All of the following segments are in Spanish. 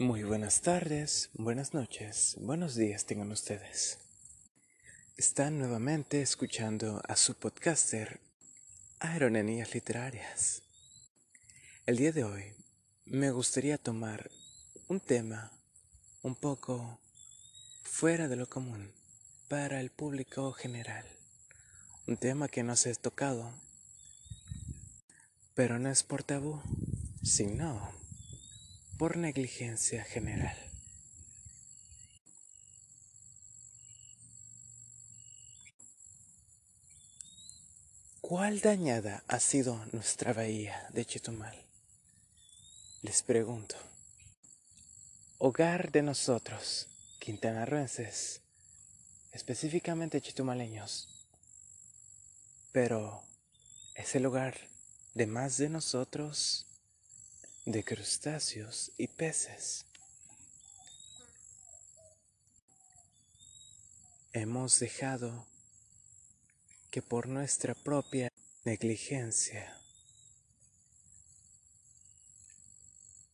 Muy buenas tardes, buenas noches, buenos días tengan ustedes. Están nuevamente escuchando a su podcaster Aeronenías Literarias. El día de hoy me gustaría tomar un tema un poco fuera de lo común para el público general. Un tema que no se ha tocado, pero no es por tabú, sino por negligencia general. ¿Cuál dañada ha sido nuestra bahía de Chetumal? Les pregunto. Hogar de nosotros, quintanarroenses, específicamente chetumaleños, pero es el hogar de más de nosotros de crustáceos y peces. Hemos dejado que por nuestra propia negligencia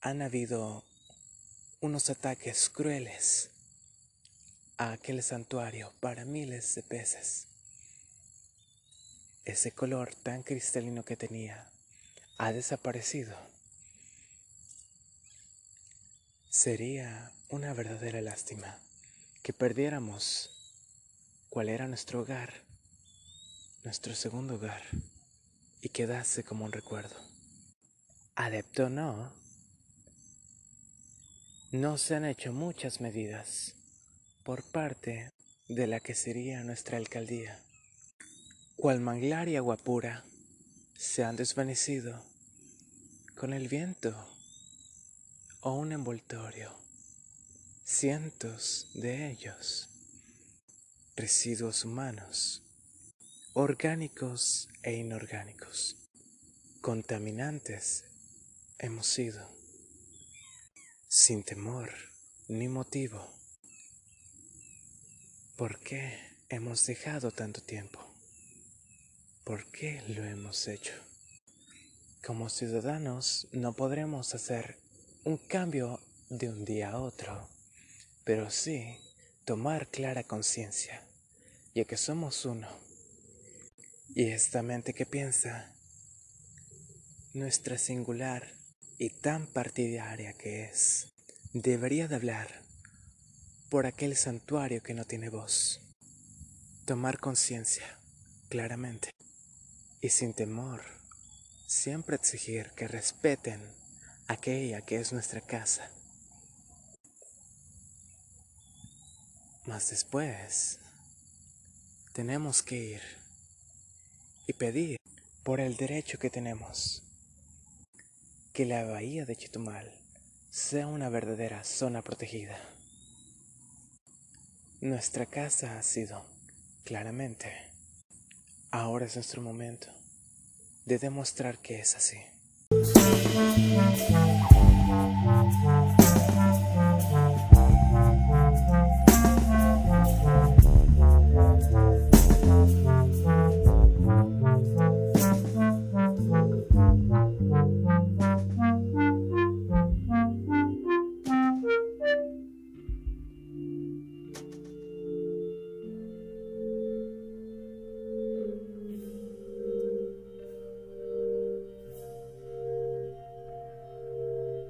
han habido unos ataques crueles a aquel santuario para miles de peces. Ese color tan cristalino que tenía ha desaparecido. Sería una verdadera lástima que perdiéramos cuál era nuestro hogar, nuestro segundo hogar, y quedase como un recuerdo. Adepto no, no se han hecho muchas medidas por parte de la que sería nuestra alcaldía. Cual manglar y agua pura se han desvanecido con el viento o un envoltorio, cientos de ellos, residuos humanos, orgánicos e inorgánicos, contaminantes hemos sido, sin temor ni motivo. ¿Por qué hemos dejado tanto tiempo? ¿Por qué lo hemos hecho? Como ciudadanos no podremos hacer un cambio de un día a otro, pero sí tomar clara conciencia, ya que somos uno. Y esta mente que piensa, nuestra singular y tan partidaria que es, debería de hablar por aquel santuario que no tiene voz. Tomar conciencia, claramente, y sin temor, siempre exigir que respeten aquella que es nuestra casa. Mas después tenemos que ir y pedir por el derecho que tenemos que la bahía de Chitumal sea una verdadera zona protegida. Nuestra casa ha sido, claramente, ahora es nuestro momento de demostrar que es así. Thank you.